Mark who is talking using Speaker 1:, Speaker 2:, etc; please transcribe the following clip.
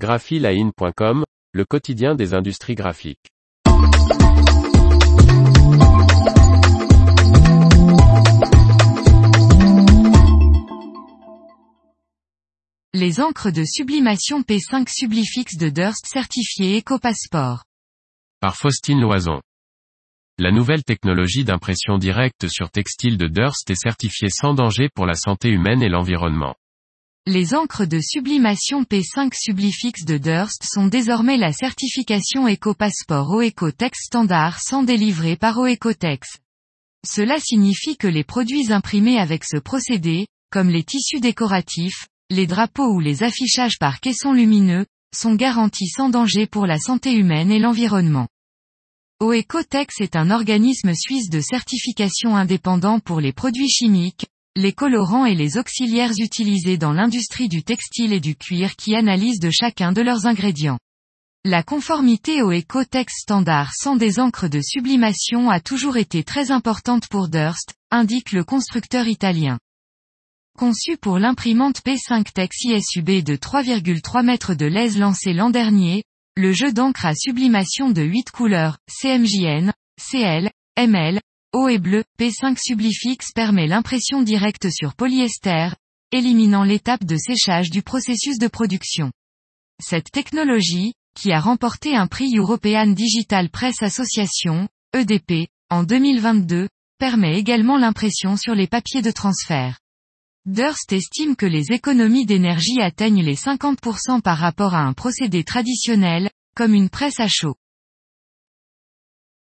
Speaker 1: graphiline.com, le quotidien des industries graphiques.
Speaker 2: Les encres de sublimation P5 Sublifix de Durst certifiées EcoPassport.
Speaker 1: Par Faustine Loison. La nouvelle technologie d'impression directe sur textile de Durst est certifiée sans danger pour la santé humaine et l'environnement.
Speaker 2: Les encres de sublimation P5 Sublifix de Durst sont désormais la certification EcoPassport OEcotex standard sans délivrer par OEcotex. Cela signifie que les produits imprimés avec ce procédé, comme les tissus décoratifs, les drapeaux ou les affichages par caissons lumineux, sont garantis sans danger pour la santé humaine et l'environnement. OEcotex est un organisme suisse de certification indépendant pour les produits chimiques, les colorants et les auxiliaires utilisés dans l'industrie du textile et du cuir qui analysent de chacun de leurs ingrédients. La conformité au Ecotex standard sans des encres de sublimation a toujours été très importante pour Durst, indique le constructeur italien. Conçu pour l'imprimante P5 Tex ISUB de 3,3 mètres de lèse lancé l'an dernier, le jeu d'encre à sublimation de 8 couleurs, CMJN, CL, ML, Haut et bleu, P5 Sublifix permet l'impression directe sur polyester, éliminant l'étape de séchage du processus de production. Cette technologie, qui a remporté un prix European Digital Press Association, EDP, en 2022, permet également l'impression sur les papiers de transfert. Durst estime que les économies d'énergie atteignent les 50% par rapport à un procédé traditionnel, comme une presse à chaud.